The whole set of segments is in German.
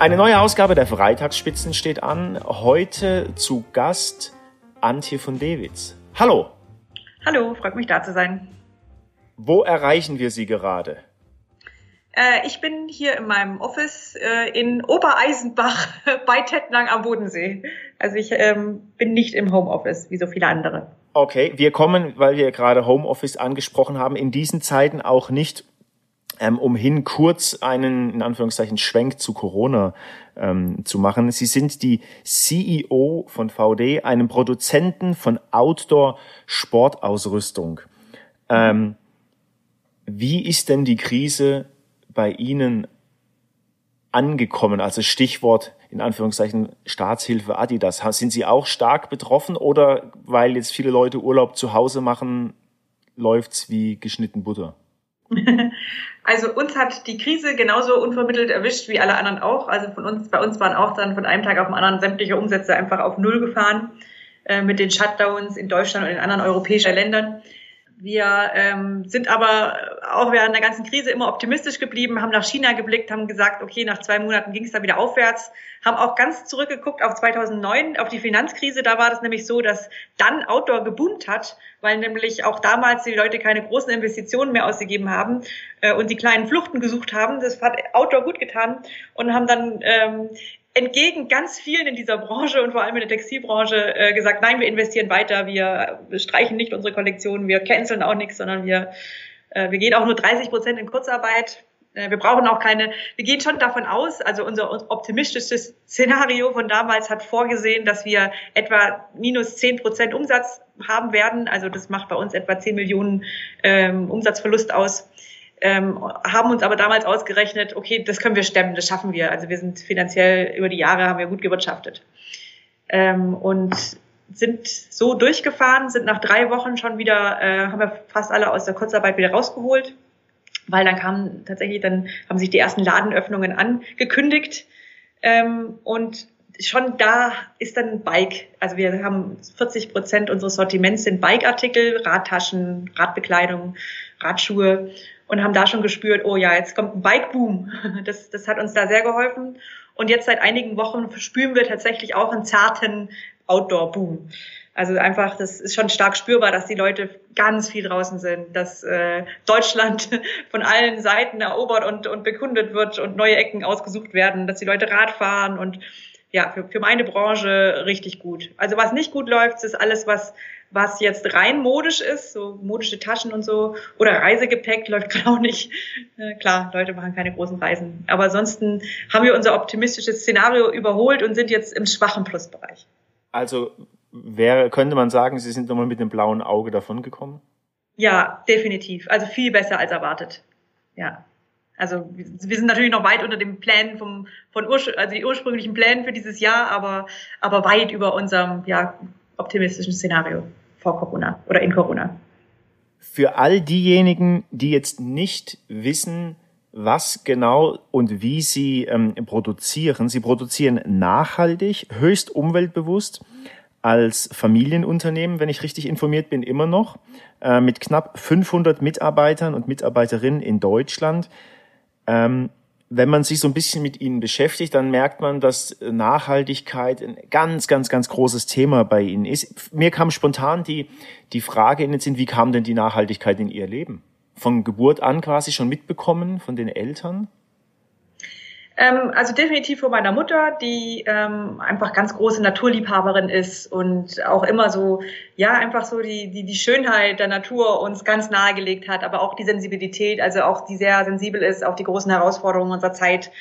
Eine neue Ausgabe der Freitagsspitzen steht an. Heute zu Gast Antje von Dewitz. Hallo. Hallo, freut mich da zu sein. Wo erreichen wir Sie gerade? Äh, ich bin hier in meinem Office äh, in Obereisenbach bei Tettnang am Bodensee. Also ich ähm, bin nicht im Homeoffice wie so viele andere. Okay, wir kommen, weil wir gerade Homeoffice angesprochen haben, in diesen Zeiten auch nicht ähm, umhin kurz einen, in Anführungszeichen, Schwenk zu Corona ähm, zu machen. Sie sind die CEO von VD, einem Produzenten von Outdoor-Sportausrüstung. Ähm, wie ist denn die Krise bei Ihnen angekommen? Also Stichwort in Anführungszeichen Staatshilfe Adidas. Sind Sie auch stark betroffen oder weil jetzt viele Leute Urlaub zu Hause machen, läuft's wie geschnitten Butter? Also uns hat die Krise genauso unvermittelt erwischt wie alle anderen auch. Also von uns, bei uns waren auch dann von einem Tag auf den anderen sämtliche Umsätze einfach auf Null gefahren äh, mit den Shutdowns in Deutschland und in anderen europäischen Ländern. Wir ähm, sind aber auch während der ganzen Krise immer optimistisch geblieben, haben nach China geblickt, haben gesagt, okay, nach zwei Monaten ging es da wieder aufwärts, haben auch ganz zurückgeguckt auf 2009, auf die Finanzkrise. Da war das nämlich so, dass dann Outdoor geboomt hat, weil nämlich auch damals die Leute keine großen Investitionen mehr ausgegeben haben äh, und die kleinen Fluchten gesucht haben. Das hat Outdoor gut getan und haben dann ähm, entgegen ganz vielen in dieser Branche und vor allem in der Textilbranche äh, gesagt, nein, wir investieren weiter, wir streichen nicht unsere Kollektionen, wir canceln auch nichts, sondern wir, äh, wir gehen auch nur 30 Prozent in Kurzarbeit. Äh, wir brauchen auch keine, wir gehen schon davon aus, also unser optimistisches Szenario von damals hat vorgesehen, dass wir etwa minus 10 Prozent Umsatz haben werden. Also das macht bei uns etwa 10 Millionen ähm, Umsatzverlust aus ähm, haben uns aber damals ausgerechnet, okay, das können wir stemmen, das schaffen wir. Also wir sind finanziell über die Jahre haben wir gut gewirtschaftet ähm, und sind so durchgefahren, sind nach drei Wochen schon wieder, äh, haben wir fast alle aus der Kurzarbeit wieder rausgeholt, weil dann kamen tatsächlich, dann haben sich die ersten Ladenöffnungen angekündigt ähm, und schon da ist dann Bike. Also wir haben 40 Prozent unseres Sortiments sind Bike-Artikel, Radtaschen, Radbekleidung, Radschuhe und haben da schon gespürt, oh ja, jetzt kommt ein Bike-Boom. Das, das hat uns da sehr geholfen. Und jetzt seit einigen Wochen spüren wir tatsächlich auch einen zarten Outdoor-Boom. Also einfach, das ist schon stark spürbar, dass die Leute ganz viel draußen sind, dass äh, Deutschland von allen Seiten erobert und, und bekundet wird und neue Ecken ausgesucht werden, dass die Leute Rad fahren und ja, für, für meine Branche richtig gut. Also was nicht gut läuft, ist alles, was was jetzt rein modisch ist, so modische Taschen und so, oder Reisegepäck läuft gerade auch nicht. Äh, klar, Leute machen keine großen Reisen. Aber ansonsten haben wir unser optimistisches Szenario überholt und sind jetzt im schwachen Plusbereich. Also wäre, könnte man sagen, Sie sind nochmal mit dem blauen Auge davongekommen? Ja, definitiv. Also viel besser als erwartet. Ja. Also wir sind natürlich noch weit unter den Plänen vom, von Ursch also die ursprünglichen Plänen für dieses Jahr, aber, aber weit über unserem ja, optimistischen Szenario vor Corona oder in Corona. Für all diejenigen, die jetzt nicht wissen, was genau und wie sie ähm, produzieren. Sie produzieren nachhaltig, höchst umweltbewusst als Familienunternehmen, wenn ich richtig informiert bin, immer noch, äh, mit knapp 500 Mitarbeitern und Mitarbeiterinnen in Deutschland. Ähm, wenn man sich so ein bisschen mit ihnen beschäftigt, dann merkt man, dass Nachhaltigkeit ein ganz, ganz, ganz großes Thema bei ihnen ist. Mir kam spontan die, die Frage in den Sinn, wie kam denn die Nachhaltigkeit in ihr Leben? Von Geburt an quasi schon mitbekommen von den Eltern? Ähm, also definitiv von meiner Mutter, die ähm, einfach ganz große Naturliebhaberin ist und auch immer so, ja, einfach so die, die, die Schönheit der Natur uns ganz nahegelegt hat, aber auch die Sensibilität, also auch die sehr sensibel ist auf die großen Herausforderungen unserer Zeit.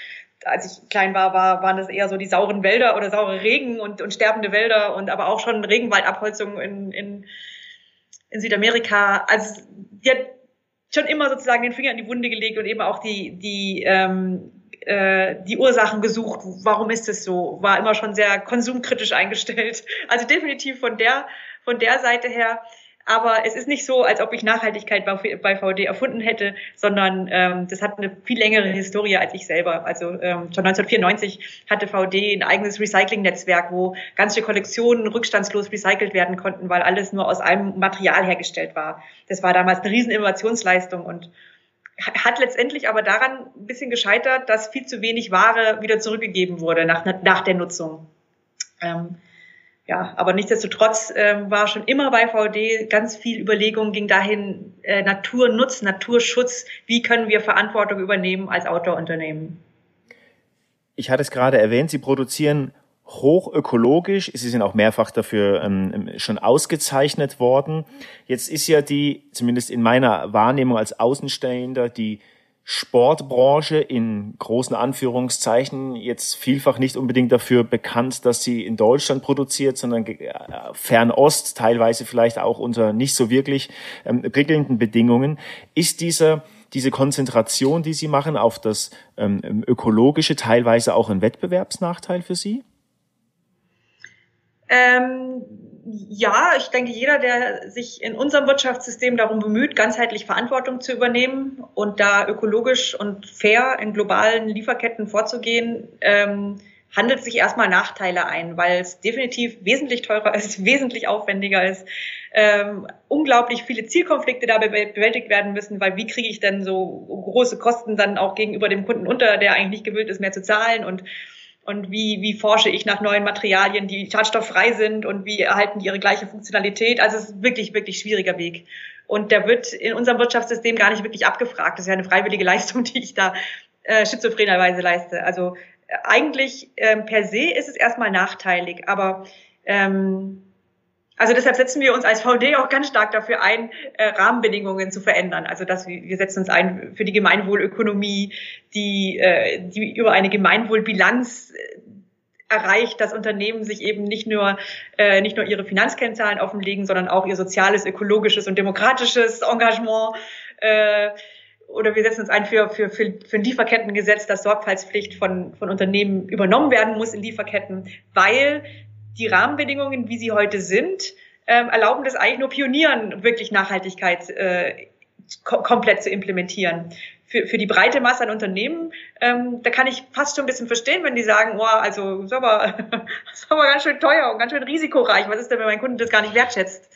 Als ich klein war, war waren das eher so die sauren Wälder oder saure Regen und, und sterbende Wälder und aber auch schon Regenwaldabholzung in, in, in Südamerika. Also die hat schon immer sozusagen den Finger in die Wunde gelegt und eben auch die, die ähm, äh, die Ursachen gesucht, warum ist es so, war immer schon sehr konsumkritisch eingestellt. Also definitiv von der, von der Seite her. Aber es ist nicht so, als ob ich Nachhaltigkeit bei VD erfunden hätte, sondern ähm, das hat eine viel längere Historie als ich selber. Also ähm, schon 1994 hatte VD ein eigenes Recycling-Netzwerk, wo ganze Kollektionen rückstandslos recycelt werden konnten, weil alles nur aus einem Material hergestellt war. Das war damals eine riesen Innovationsleistung und hat letztendlich aber daran ein bisschen gescheitert, dass viel zu wenig Ware wieder zurückgegeben wurde nach, nach der Nutzung. Ähm, ja, aber nichtsdestotrotz äh, war schon immer bei VD ganz viel Überlegung, ging dahin äh, Naturnutz, Naturschutz, wie können wir Verantwortung übernehmen als Outdoor-Unternehmen. Ich hatte es gerade erwähnt, Sie produzieren hochökologisch. Sie sind auch mehrfach dafür ähm, schon ausgezeichnet worden. Jetzt ist ja die, zumindest in meiner Wahrnehmung als Außenstehender, die Sportbranche in großen Anführungszeichen jetzt vielfach nicht unbedingt dafür bekannt, dass sie in Deutschland produziert, sondern äh, Fernost, teilweise vielleicht auch unter nicht so wirklich ähm, prickelnden Bedingungen. Ist dieser diese Konzentration, die Sie machen, auf das ähm, ökologische teilweise auch ein Wettbewerbsnachteil für Sie? Ähm, ja, ich denke, jeder, der sich in unserem Wirtschaftssystem darum bemüht, ganzheitlich Verantwortung zu übernehmen und da ökologisch und fair in globalen Lieferketten vorzugehen, ähm, handelt sich erstmal Nachteile ein, weil es definitiv wesentlich teurer ist, wesentlich aufwendiger ist, ähm, unglaublich viele Zielkonflikte dabei bewältigt werden müssen, weil wie kriege ich denn so große Kosten dann auch gegenüber dem Kunden unter, der eigentlich gewillt ist, mehr zu zahlen und und wie, wie forsche ich nach neuen Materialien, die schadstofffrei sind und wie erhalten die ihre gleiche Funktionalität. Also es ist wirklich, wirklich schwieriger Weg. Und der wird in unserem Wirtschaftssystem gar nicht wirklich abgefragt. Das ist ja eine freiwillige Leistung, die ich da äh, schizophrenerweise leiste. Also äh, eigentlich ähm, per se ist es erstmal nachteilig, aber ähm, also deshalb setzen wir uns als VD auch ganz stark dafür ein, äh, Rahmenbedingungen zu verändern. Also dass wir, wir setzen uns ein für die Gemeinwohlökonomie, die, äh, die über eine Gemeinwohlbilanz äh, erreicht, dass Unternehmen sich eben nicht nur äh, nicht nur ihre Finanzkennzahlen offenlegen, sondern auch ihr soziales, ökologisches und demokratisches Engagement. Äh, oder wir setzen uns ein für, für, für, für ein Lieferkettengesetz, dass Sorgfaltspflicht von, von Unternehmen übernommen werden muss in Lieferketten, weil die Rahmenbedingungen, wie sie heute sind, ähm, erlauben das eigentlich nur Pionieren, wirklich Nachhaltigkeit äh, kom komplett zu implementieren. Für, für die breite Masse an Unternehmen, ähm, da kann ich fast schon ein bisschen verstehen, wenn die sagen, oh, also ist, aber, ist aber ganz schön teuer und ganz schön risikoreich. Was ist denn, wenn mein Kunde das gar nicht wertschätzt?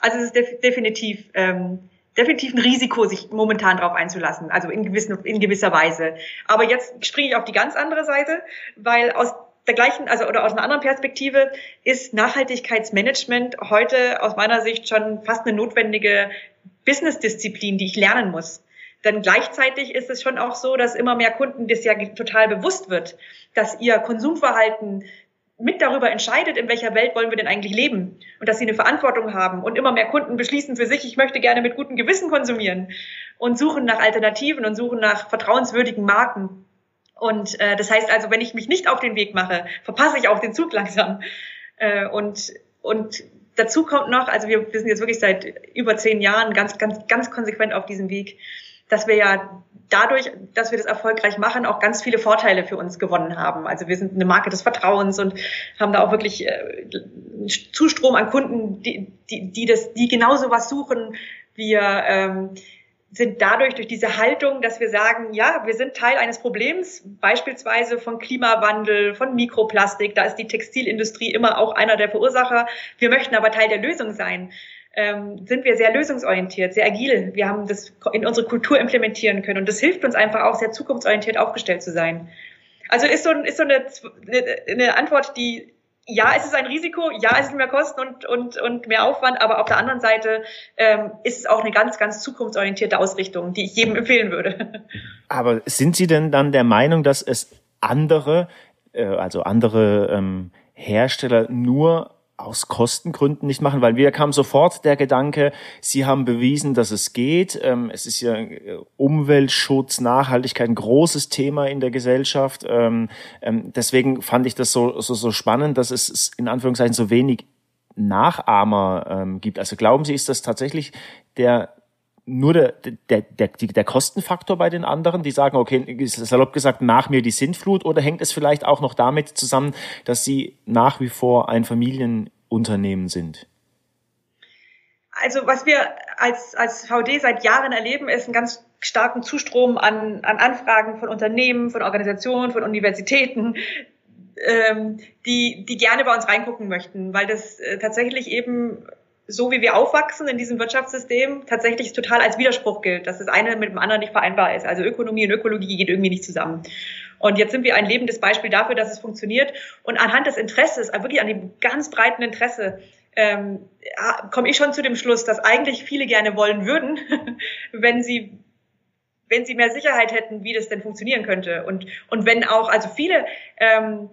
Also es ist def definitiv ähm, definitiv ein Risiko, sich momentan darauf einzulassen, also in, gewissen, in gewisser Weise. Aber jetzt springe ich auf die ganz andere Seite, weil aus der gleichen, also oder aus einer anderen Perspektive ist Nachhaltigkeitsmanagement heute aus meiner Sicht schon fast eine notwendige Business-Disziplin, die ich lernen muss. Denn gleichzeitig ist es schon auch so, dass immer mehr Kunden das ja total bewusst wird, dass ihr Konsumverhalten mit darüber entscheidet, in welcher Welt wollen wir denn eigentlich leben und dass sie eine Verantwortung haben und immer mehr Kunden beschließen für sich, ich möchte gerne mit gutem Gewissen konsumieren und suchen nach Alternativen und suchen nach vertrauenswürdigen Marken. Und äh, das heißt also, wenn ich mich nicht auf den Weg mache, verpasse ich auch den Zug langsam. Äh, und, und dazu kommt noch, also wir, wir sind jetzt wirklich seit über zehn Jahren ganz, ganz, ganz konsequent auf diesem Weg, dass wir ja dadurch, dass wir das erfolgreich machen, auch ganz viele Vorteile für uns gewonnen haben. Also wir sind eine Marke des Vertrauens und haben da auch wirklich äh, Zustrom an Kunden, die, die, die das, die genauso was suchen. Wir ähm, sind dadurch durch diese Haltung, dass wir sagen, ja, wir sind Teil eines Problems, beispielsweise von Klimawandel, von Mikroplastik, da ist die Textilindustrie immer auch einer der Verursacher. Wir möchten aber Teil der Lösung sein. Ähm, sind wir sehr lösungsorientiert, sehr agil. Wir haben das in unsere Kultur implementieren können und das hilft uns einfach auch sehr zukunftsorientiert aufgestellt zu sein. Also ist so, ist so eine, eine Antwort, die ja, es ist ein Risiko, ja, es sind mehr Kosten und, und, und mehr Aufwand, aber auf der anderen Seite ähm, ist es auch eine ganz, ganz zukunftsorientierte Ausrichtung, die ich jedem empfehlen würde. Aber sind Sie denn dann der Meinung, dass es andere, äh, also andere ähm, Hersteller nur aus Kostengründen nicht machen, weil mir kam sofort der Gedanke, Sie haben bewiesen, dass es geht. Ähm, es ist ja äh, Umweltschutz, Nachhaltigkeit ein großes Thema in der Gesellschaft. Ähm, ähm, deswegen fand ich das so, so, so spannend, dass es in Anführungszeichen so wenig Nachahmer gibt. Also glauben Sie, ist das tatsächlich der nur der, der, der, der Kostenfaktor bei den anderen, die sagen, okay, salopp gesagt, nach mir die Sintflut, oder hängt es vielleicht auch noch damit zusammen, dass sie nach wie vor ein Familienunternehmen sind? Also was wir als, als VD seit Jahren erleben, ist einen ganz starken Zustrom an, an Anfragen von Unternehmen, von Organisationen, von Universitäten, ähm, die, die gerne bei uns reingucken möchten, weil das äh, tatsächlich eben so wie wir aufwachsen in diesem Wirtschaftssystem, tatsächlich total als Widerspruch gilt, dass das eine mit dem anderen nicht vereinbar ist. Also Ökonomie und Ökologie geht irgendwie nicht zusammen. Und jetzt sind wir ein lebendes Beispiel dafür, dass es funktioniert. Und anhand des Interesses, also wirklich an dem ganz breiten Interesse, ähm, komme ich schon zu dem Schluss, dass eigentlich viele gerne wollen würden, wenn sie wenn sie mehr Sicherheit hätten, wie das denn funktionieren könnte. Und, und wenn auch, also viele ähm,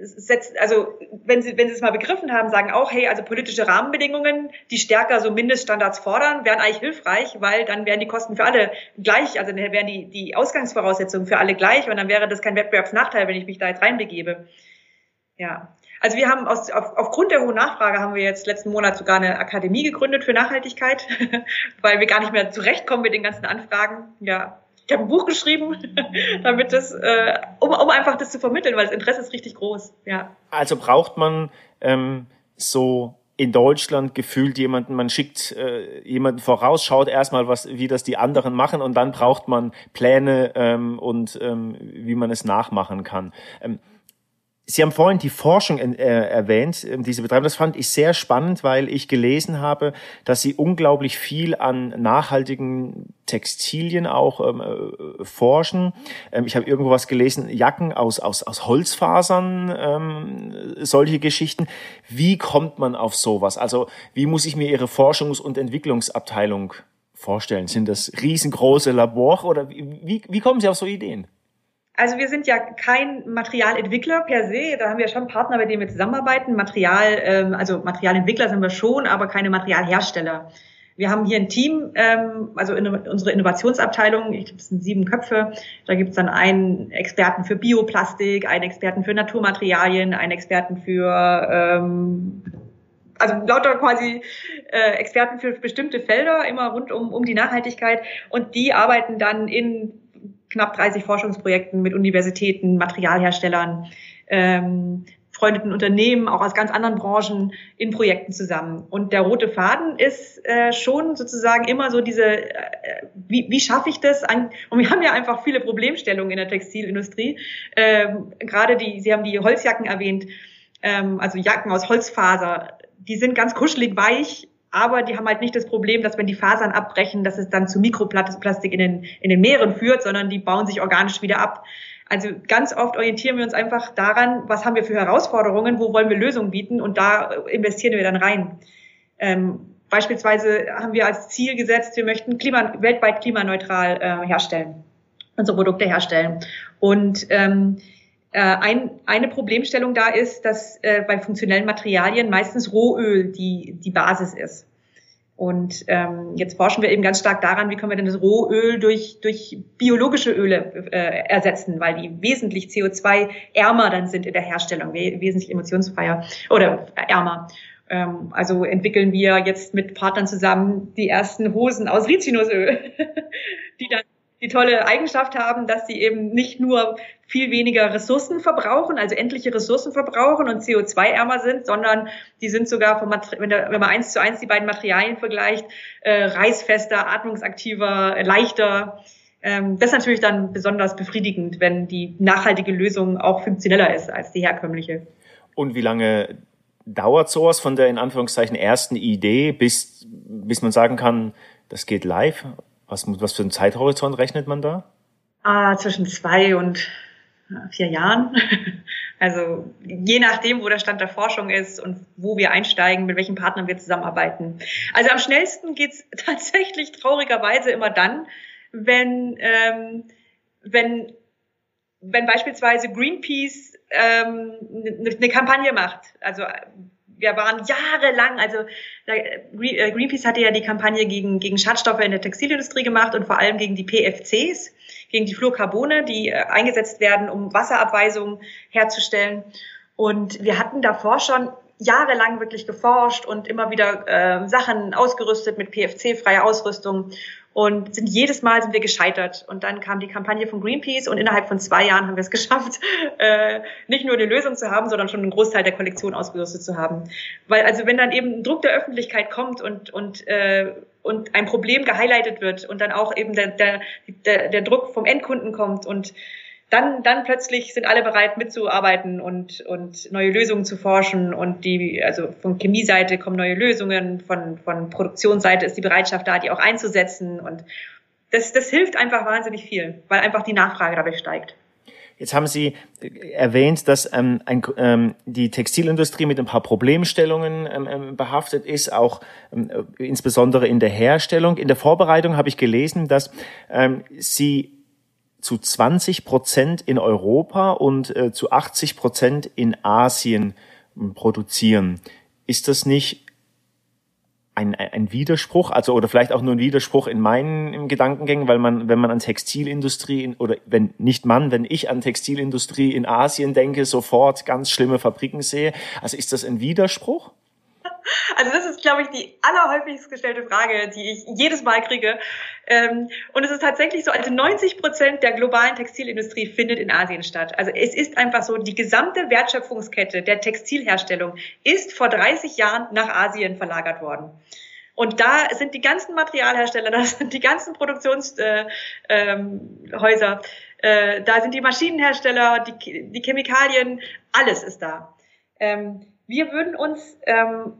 setzt, also wenn sie, wenn sie es mal begriffen haben, sagen auch, hey, also politische Rahmenbedingungen, die stärker so Mindeststandards fordern, wären eigentlich hilfreich, weil dann wären die Kosten für alle gleich, also dann wären die, die Ausgangsvoraussetzungen für alle gleich und dann wäre das kein Wettbewerbsnachteil, wenn ich mich da jetzt reinbegebe. Ja. Also wir haben aus, auf, aufgrund der hohen Nachfrage haben wir jetzt letzten Monat sogar eine Akademie gegründet für Nachhaltigkeit, weil wir gar nicht mehr zurechtkommen mit den ganzen Anfragen. Ja, ich habe ein Buch geschrieben, damit das, äh, um, um einfach das zu vermitteln, weil das Interesse ist richtig groß. Ja. Also braucht man ähm, so in Deutschland gefühlt jemanden, man schickt äh, jemanden voraus, schaut erstmal, was, wie das die anderen machen und dann braucht man Pläne ähm, und ähm, wie man es nachmachen kann. Ähm, Sie haben vorhin die Forschung äh, erwähnt, äh, diese Betreiber. Das fand ich sehr spannend, weil ich gelesen habe, dass Sie unglaublich viel an nachhaltigen Textilien auch ähm, äh, forschen. Ähm, ich habe irgendwo was gelesen, Jacken aus, aus, aus Holzfasern, ähm, solche Geschichten. Wie kommt man auf sowas? Also wie muss ich mir Ihre Forschungs- und Entwicklungsabteilung vorstellen? Sind das riesengroße Labor oder wie, wie kommen Sie auf so Ideen? Also wir sind ja kein Materialentwickler per se. Da haben wir schon Partner, mit denen wir zusammenarbeiten. Material, ähm, also Materialentwickler sind wir schon, aber keine Materialhersteller. Wir haben hier ein Team, ähm, also unsere Innovationsabteilung, ich glaube, es sind sieben Köpfe. Da gibt es dann einen Experten für Bioplastik, einen Experten für Naturmaterialien, einen Experten für ähm, also lauter quasi äh, Experten für bestimmte Felder, immer rund um, um die Nachhaltigkeit. Und die arbeiten dann in knapp 30 Forschungsprojekten mit Universitäten, Materialherstellern, ähm, freundeten Unternehmen, auch aus ganz anderen Branchen in Projekten zusammen. Und der rote Faden ist äh, schon sozusagen immer so diese, äh, wie, wie schaffe ich das? An, und wir haben ja einfach viele Problemstellungen in der Textilindustrie. Ähm, Gerade die, Sie haben die Holzjacken erwähnt, ähm, also Jacken aus Holzfaser, die sind ganz kuschelig weich, aber die haben halt nicht das Problem, dass wenn die Fasern abbrechen, dass es dann zu Mikroplastik in den, in den Meeren führt, sondern die bauen sich organisch wieder ab. Also ganz oft orientieren wir uns einfach daran, was haben wir für Herausforderungen, wo wollen wir Lösungen bieten und da investieren wir dann rein. Ähm, beispielsweise haben wir als Ziel gesetzt, wir möchten klima, weltweit klimaneutral äh, herstellen, unsere Produkte herstellen. Und ähm, äh, ein, eine Problemstellung da ist, dass äh, bei funktionellen Materialien meistens Rohöl die, die Basis ist. Und ähm, jetzt forschen wir eben ganz stark daran, wie können wir denn das Rohöl durch, durch biologische Öle äh, ersetzen, weil die wesentlich CO2-ärmer dann sind in der Herstellung, wesentlich emotionsfreier oder ärmer. Ähm, also entwickeln wir jetzt mit Partnern zusammen die ersten Hosen aus Rizinusöl, die dann die tolle Eigenschaft haben, dass sie eben nicht nur viel weniger Ressourcen verbrauchen, also endliche Ressourcen verbrauchen und CO2-ärmer sind, sondern die sind sogar, vom wenn, man eins zu eins die beiden Materialien vergleicht, äh, reißfester, atmungsaktiver, leichter. Ähm, das ist natürlich dann besonders befriedigend, wenn die nachhaltige Lösung auch funktioneller ist als die herkömmliche. Und wie lange dauert sowas von der in Anführungszeichen ersten Idee, bis, bis man sagen kann, das geht live? Was, was für einen Zeithorizont rechnet man da? Ah, zwischen zwei und vier Jahren. Also je nachdem, wo der Stand der Forschung ist und wo wir einsteigen, mit welchen Partnern wir zusammenarbeiten. Also am schnellsten geht's tatsächlich traurigerweise immer dann, wenn, ähm, wenn, wenn beispielsweise Greenpeace ähm, eine ne Kampagne macht. Also wir waren jahrelang, also äh, Greenpeace hatte ja die Kampagne gegen, gegen Schadstoffe in der Textilindustrie gemacht und vor allem gegen die PFCs, gegen die Fluorcarbone, die äh, eingesetzt werden, um Wasserabweisungen herzustellen. Und wir hatten davor schon jahrelang wirklich geforscht und immer wieder äh, Sachen ausgerüstet mit PFC-freier Ausrüstung und sind jedes Mal sind wir gescheitert. Und dann kam die Kampagne von Greenpeace und innerhalb von zwei Jahren haben wir es geschafft, äh, nicht nur eine Lösung zu haben, sondern schon einen Großteil der Kollektion ausgerüstet zu haben. Weil also wenn dann eben Druck der Öffentlichkeit kommt und und äh, und ein Problem gehighlightet wird und dann auch eben der, der, der, der Druck vom Endkunden kommt und dann, dann plötzlich sind alle bereit mitzuarbeiten und, und neue Lösungen zu forschen und die, also von Chemieseite kommen neue Lösungen, von, von Produktionsseite ist die Bereitschaft da, die auch einzusetzen und das, das hilft einfach wahnsinnig viel, weil einfach die Nachfrage dadurch steigt. Jetzt haben Sie äh, erwähnt, dass ähm, ein, ähm, die Textilindustrie mit ein paar Problemstellungen ähm, ähm, behaftet ist, auch ähm, äh, insbesondere in der Herstellung. In der Vorbereitung habe ich gelesen, dass ähm, Sie zu 20 Prozent in Europa und äh, zu 80 Prozent in Asien ähm, produzieren. Ist das nicht ein, ein Widerspruch, also oder vielleicht auch nur ein Widerspruch in meinen Gedankengängen, weil man, wenn man an Textilindustrie in, oder wenn nicht man, wenn ich an Textilindustrie in Asien denke, sofort ganz schlimme Fabriken sehe. Also ist das ein Widerspruch? Also das ist, glaube ich, die allerhäufigst gestellte Frage, die ich jedes Mal kriege. Ähm, und es ist tatsächlich so, also 90 Prozent der globalen Textilindustrie findet in Asien statt. Also es ist einfach so, die gesamte Wertschöpfungskette der Textilherstellung ist vor 30 Jahren nach Asien verlagert worden. Und da sind die ganzen Materialhersteller, da sind die ganzen Produktionshäuser, äh, ähm, äh, da sind die Maschinenhersteller, die, die Chemikalien, alles ist da. Ähm, wir würden uns ähm,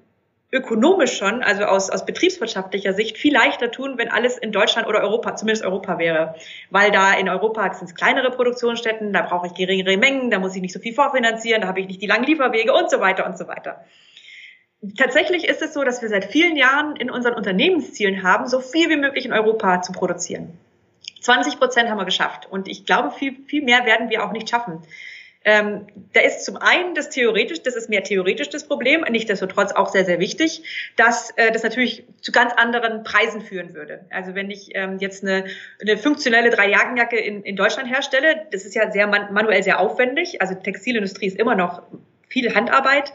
ökonomisch schon, also aus, aus betriebswirtschaftlicher Sicht, viel leichter tun, wenn alles in Deutschland oder Europa, zumindest Europa wäre. Weil da in Europa sind es kleinere Produktionsstätten, da brauche ich geringere Mengen, da muss ich nicht so viel vorfinanzieren, da habe ich nicht die langen Lieferwege und so weiter und so weiter. Tatsächlich ist es so, dass wir seit vielen Jahren in unseren Unternehmenszielen haben, so viel wie möglich in Europa zu produzieren. 20 Prozent haben wir geschafft und ich glaube, viel, viel mehr werden wir auch nicht schaffen. Ähm, da ist zum einen das theoretisch, das ist mehr theoretisch das Problem, nichtsdestotrotz auch sehr, sehr wichtig, dass äh, das natürlich zu ganz anderen Preisen führen würde. Also wenn ich ähm, jetzt eine, eine funktionelle Dreijagenjacke in, in Deutschland herstelle, das ist ja sehr man manuell sehr aufwendig. Also Textilindustrie ist immer noch viel Handarbeit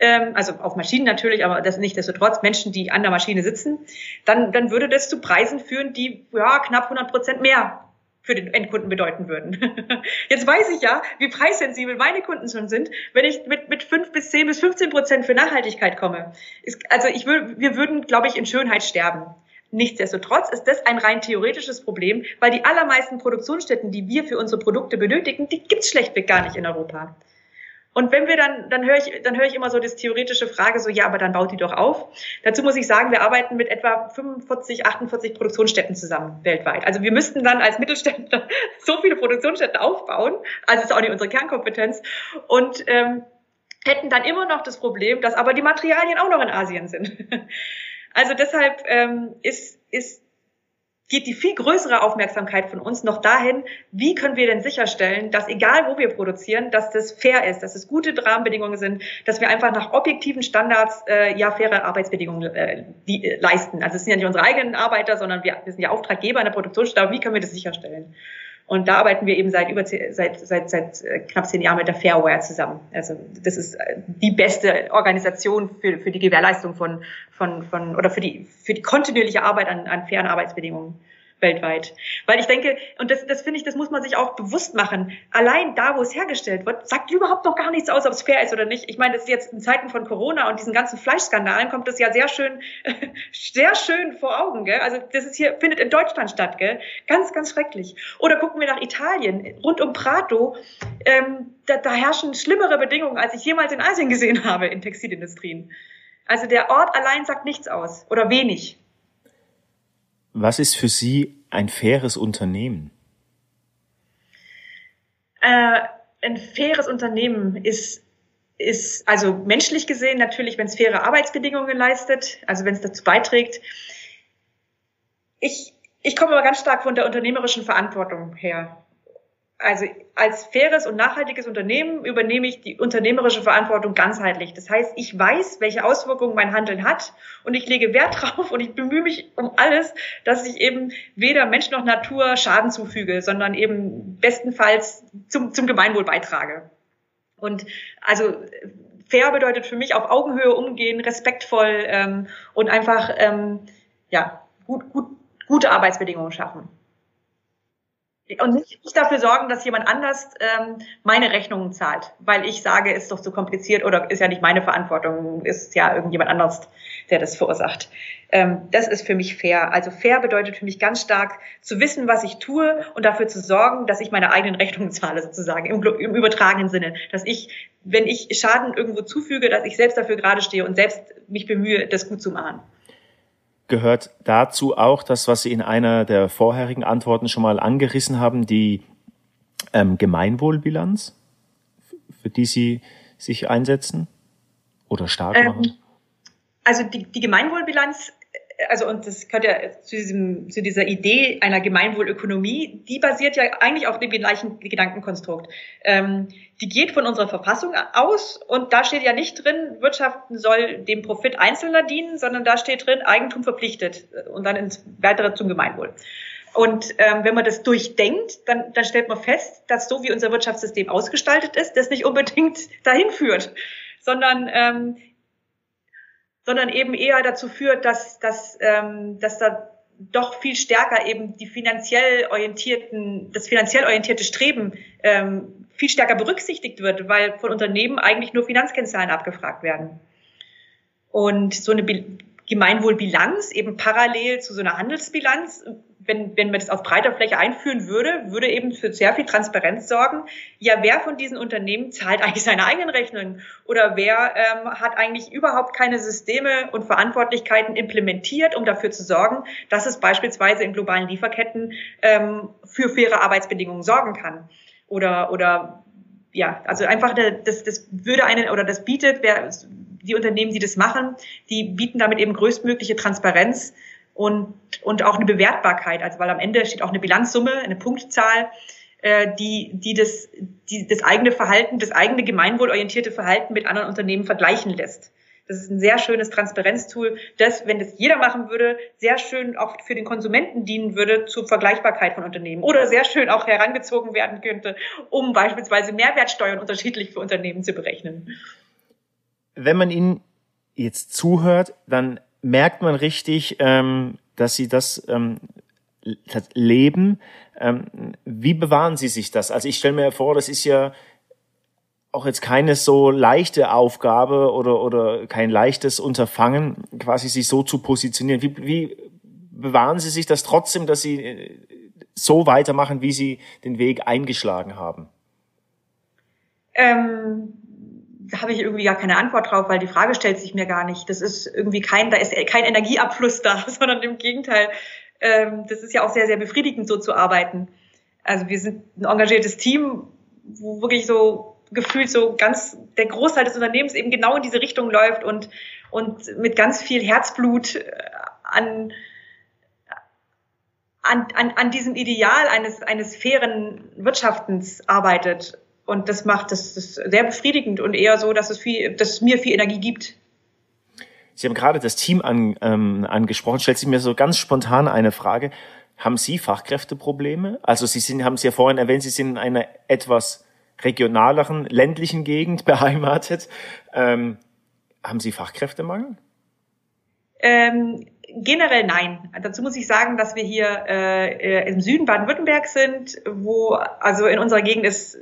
ähm, also auf Maschinen natürlich, aber das nicht destotrotz Menschen, die an der Maschine sitzen, dann, dann würde das zu Preisen führen, die ja knapp 100 Prozent mehr für den Endkunden bedeuten würden. Jetzt weiß ich ja, wie preissensibel meine Kunden schon sind, wenn ich mit, mit 5 bis 10 bis 15 Prozent für Nachhaltigkeit komme. Ist, also ich würde, wir würden, glaube ich, in Schönheit sterben. Nichtsdestotrotz ist das ein rein theoretisches Problem, weil die allermeisten Produktionsstätten, die wir für unsere Produkte benötigen, die gibt's schlechtweg gar nicht in Europa. Und wenn wir dann, dann höre ich, dann höre ich immer so das theoretische Frage so, ja, aber dann baut die doch auf. Dazu muss ich sagen, wir arbeiten mit etwa 45, 48 Produktionsstätten zusammen weltweit. Also wir müssten dann als Mittelständler so viele Produktionsstätten aufbauen, also ist auch nicht unsere Kernkompetenz und ähm, hätten dann immer noch das Problem, dass aber die Materialien auch noch in Asien sind. Also deshalb ähm, ist, ist geht die viel größere Aufmerksamkeit von uns noch dahin, wie können wir denn sicherstellen, dass egal wo wir produzieren, dass das fair ist, dass es gute Rahmenbedingungen sind, dass wir einfach nach objektiven Standards äh, ja faire Arbeitsbedingungen äh, die, äh, leisten. Also es sind ja nicht unsere eigenen Arbeiter, sondern wir, wir sind ja Auftraggeber in der Produktionsstelle. Wie können wir das sicherstellen? Und da arbeiten wir eben seit über seit, seit, seit äh, knapp zehn Jahren mit der Fairware zusammen. Also das ist äh, die beste Organisation für, für die Gewährleistung von, von, von oder für die, für die kontinuierliche Arbeit an, an fairen Arbeitsbedingungen weltweit. Weil ich denke, und das, das finde ich, das muss man sich auch bewusst machen. Allein da, wo es hergestellt wird, sagt überhaupt noch gar nichts aus, ob es fair ist oder nicht. Ich meine, das ist jetzt in Zeiten von Corona und diesen ganzen Fleischskandalen kommt das ja sehr schön, sehr schön vor Augen, gell? Also das ist hier, findet in Deutschland statt, gell? Ganz, ganz schrecklich. Oder gucken wir nach Italien, rund um Prato, ähm, da, da herrschen schlimmere Bedingungen, als ich jemals in Asien gesehen habe in Textilindustrien. Also der Ort allein sagt nichts aus oder wenig. Was ist für Sie ein faires Unternehmen? Äh, ein faires Unternehmen ist, ist also menschlich gesehen natürlich, wenn es faire Arbeitsbedingungen leistet, also wenn es dazu beiträgt. Ich, ich komme aber ganz stark von der unternehmerischen Verantwortung her also als faires und nachhaltiges Unternehmen übernehme ich die unternehmerische Verantwortung ganzheitlich. Das heißt, ich weiß, welche Auswirkungen mein Handeln hat und ich lege Wert drauf und ich bemühe mich um alles, dass ich eben weder Mensch noch Natur Schaden zufüge, sondern eben bestenfalls zum, zum Gemeinwohl beitrage. Und also fair bedeutet für mich auf Augenhöhe umgehen, respektvoll ähm, und einfach ähm, ja gut, gut, gute Arbeitsbedingungen schaffen. Und nicht, dafür sorgen, dass jemand anders ähm, meine Rechnungen zahlt, weil ich sage, ist doch zu kompliziert oder ist ja nicht meine Verantwortung, ist ja irgendjemand anders, der das verursacht. Ähm, das ist für mich fair. Also fair bedeutet für mich ganz stark zu wissen, was ich tue und dafür zu sorgen, dass ich meine eigenen Rechnungen zahle, sozusagen im, im übertragenen Sinne. Dass ich, wenn ich Schaden irgendwo zufüge, dass ich selbst dafür gerade stehe und selbst mich bemühe, das gut zu machen gehört dazu auch das, was Sie in einer der vorherigen Antworten schon mal angerissen haben, die ähm, Gemeinwohlbilanz, für die Sie sich einsetzen oder stark ähm, machen? Also die, die Gemeinwohlbilanz also und das gehört ja zu, diesem, zu dieser Idee einer Gemeinwohlökonomie, die basiert ja eigentlich auf dem gleichen Gedankenkonstrukt. Ähm, die geht von unserer Verfassung aus und da steht ja nicht drin, Wirtschaften soll dem Profit Einzelner dienen, sondern da steht drin, Eigentum verpflichtet und dann ins Weitere zum Gemeinwohl. Und ähm, wenn man das durchdenkt, dann, dann stellt man fest, dass so wie unser Wirtschaftssystem ausgestaltet ist, das nicht unbedingt dahin führt, sondern ähm, sondern eben eher dazu führt, dass, dass, ähm, dass da doch viel stärker eben die finanziell orientierten, das finanziell orientierte Streben ähm, viel stärker berücksichtigt wird, weil von Unternehmen eigentlich nur Finanzkennzahlen abgefragt werden. Und so eine Gemeinwohlbilanz eben parallel zu so einer Handelsbilanz wenn, wenn man das auf breiter Fläche einführen würde, würde eben für sehr viel Transparenz sorgen. Ja, wer von diesen Unternehmen zahlt eigentlich seine eigenen Rechnungen? Oder wer ähm, hat eigentlich überhaupt keine Systeme und Verantwortlichkeiten implementiert, um dafür zu sorgen, dass es beispielsweise in globalen Lieferketten ähm, für faire Arbeitsbedingungen sorgen kann? Oder, oder ja, also einfach das, das würde einen oder das bietet, wer, die Unternehmen, die das machen, die bieten damit eben größtmögliche Transparenz und, und auch eine Bewertbarkeit, also weil am Ende steht auch eine Bilanzsumme, eine Punktzahl, äh, die, die, das, die das eigene Verhalten, das eigene gemeinwohlorientierte Verhalten mit anderen Unternehmen vergleichen lässt. Das ist ein sehr schönes Transparenztool, das, wenn das jeder machen würde, sehr schön auch für den Konsumenten dienen würde zur Vergleichbarkeit von Unternehmen oder sehr schön auch herangezogen werden könnte, um beispielsweise Mehrwertsteuern unterschiedlich für Unternehmen zu berechnen. Wenn man Ihnen jetzt zuhört, dann merkt man richtig, ähm, dass sie das ähm, leben. Ähm, wie bewahren sie sich das? Also ich stelle mir vor, das ist ja auch jetzt keine so leichte Aufgabe oder, oder kein leichtes Unterfangen, quasi sich so zu positionieren. Wie, wie bewahren Sie sich das trotzdem, dass Sie äh, so weitermachen, wie Sie den Weg eingeschlagen haben? Ähm, habe ich irgendwie gar keine Antwort drauf, weil die Frage stellt sich mir gar nicht. Das ist irgendwie kein, da ist kein Energieabfluss da, sondern im Gegenteil. Ähm, das ist ja auch sehr, sehr befriedigend, so zu arbeiten. Also wir sind ein engagiertes Team, wo wirklich so gefühlt so ganz der Großteil des Unternehmens eben genau in diese Richtung läuft und, und mit ganz viel Herzblut äh, an, an, an, an diesem Ideal eines, eines fairen Wirtschaftens arbeitet. Und das macht das, das sehr befriedigend und eher so, dass es, viel, dass es mir viel Energie gibt. Sie haben gerade das Team an, ähm, angesprochen. Stellt sich mir so ganz spontan eine Frage. Haben Sie Fachkräfteprobleme? Also Sie sind, haben Sie ja vorhin erwähnt, Sie sind in einer etwas regionaleren, ländlichen Gegend beheimatet. Ähm, haben Sie Fachkräftemangel? Ähm, generell nein. Dazu muss ich sagen, dass wir hier äh, im Süden Baden-Württemberg sind, wo also in unserer Gegend ist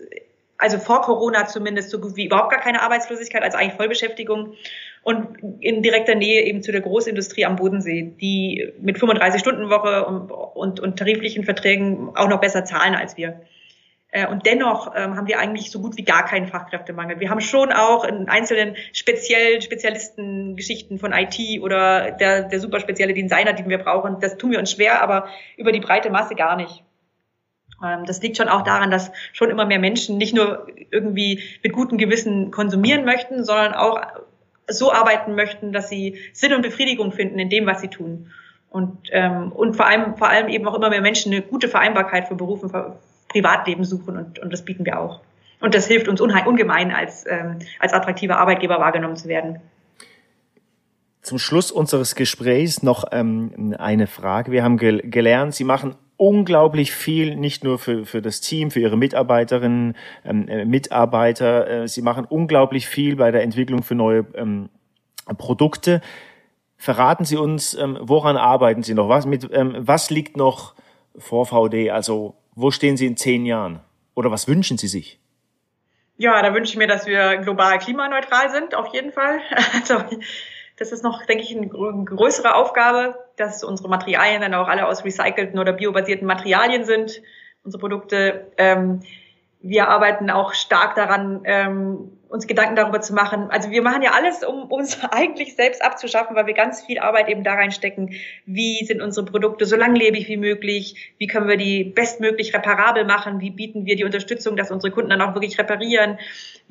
also vor Corona zumindest so gut wie überhaupt gar keine Arbeitslosigkeit, also eigentlich Vollbeschäftigung. Und in direkter Nähe eben zu der Großindustrie am Bodensee, die mit 35-Stunden-Woche und, und, und tariflichen Verträgen auch noch besser zahlen als wir. Äh, und dennoch ähm, haben wir eigentlich so gut wie gar keinen Fachkräftemangel. Wir haben schon auch in einzelnen speziellen Spezialistengeschichten von IT oder der, der super spezielle Designer, den wir brauchen. Das tun wir uns schwer, aber über die breite Masse gar nicht. Ähm, das liegt schon auch daran, dass schon immer mehr Menschen nicht nur irgendwie mit gutem Gewissen konsumieren möchten, sondern auch so arbeiten möchten, dass sie Sinn und Befriedigung finden in dem, was sie tun. Und, ähm, und vor allem, vor allem eben auch immer mehr Menschen eine gute Vereinbarkeit für Beruf und Privatleben suchen und, und das bieten wir auch. Und das hilft uns ungemein, als, ähm, als attraktiver Arbeitgeber wahrgenommen zu werden. Zum Schluss unseres Gesprächs noch ähm, eine Frage. Wir haben gel gelernt, Sie machen unglaublich viel, nicht nur für, für das Team, für ihre Mitarbeiterinnen, ähm, äh, Mitarbeiter. Äh, sie machen unglaublich viel bei der Entwicklung für neue ähm, Produkte. Verraten Sie uns, ähm, woran arbeiten Sie noch? Was, mit, ähm, was liegt noch vor VD? Also wo stehen Sie in zehn Jahren? Oder was wünschen Sie sich? Ja, da wünsche ich mir, dass wir global klimaneutral sind, auf jeden Fall. Also das ist noch, denke ich, eine größere Aufgabe, dass unsere Materialien dann auch alle aus recycelten oder biobasierten Materialien sind, unsere Produkte. Ähm, wir arbeiten auch stark daran, ähm, uns Gedanken darüber zu machen. Also wir machen ja alles, um uns eigentlich selbst abzuschaffen, weil wir ganz viel Arbeit eben da reinstecken. Wie sind unsere Produkte so langlebig wie möglich? Wie können wir die bestmöglich reparabel machen? Wie bieten wir die Unterstützung, dass unsere Kunden dann auch wirklich reparieren?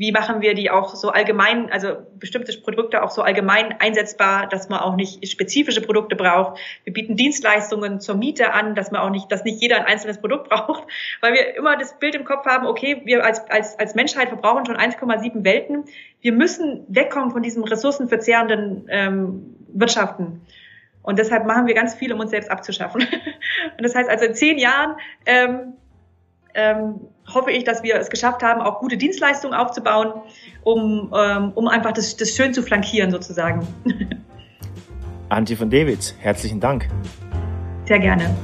Wie machen wir die auch so allgemein, also bestimmte Produkte auch so allgemein einsetzbar, dass man auch nicht spezifische Produkte braucht? Wir bieten Dienstleistungen zur Miete an, dass man auch nicht, dass nicht jeder ein einzelnes Produkt braucht, weil wir immer das Bild im Kopf haben, okay, wir als, als, als Menschheit verbrauchen schon 1,7 Welten. Wir müssen wegkommen von diesem ressourcenverzehrenden ähm, Wirtschaften. Und deshalb machen wir ganz viel, um uns selbst abzuschaffen. Und das heißt also in zehn Jahren ähm, ähm, hoffe ich, dass wir es geschafft haben, auch gute Dienstleistungen aufzubauen, um, ähm, um einfach das, das schön zu flankieren sozusagen. Antje von Davids, herzlichen Dank. Sehr gerne.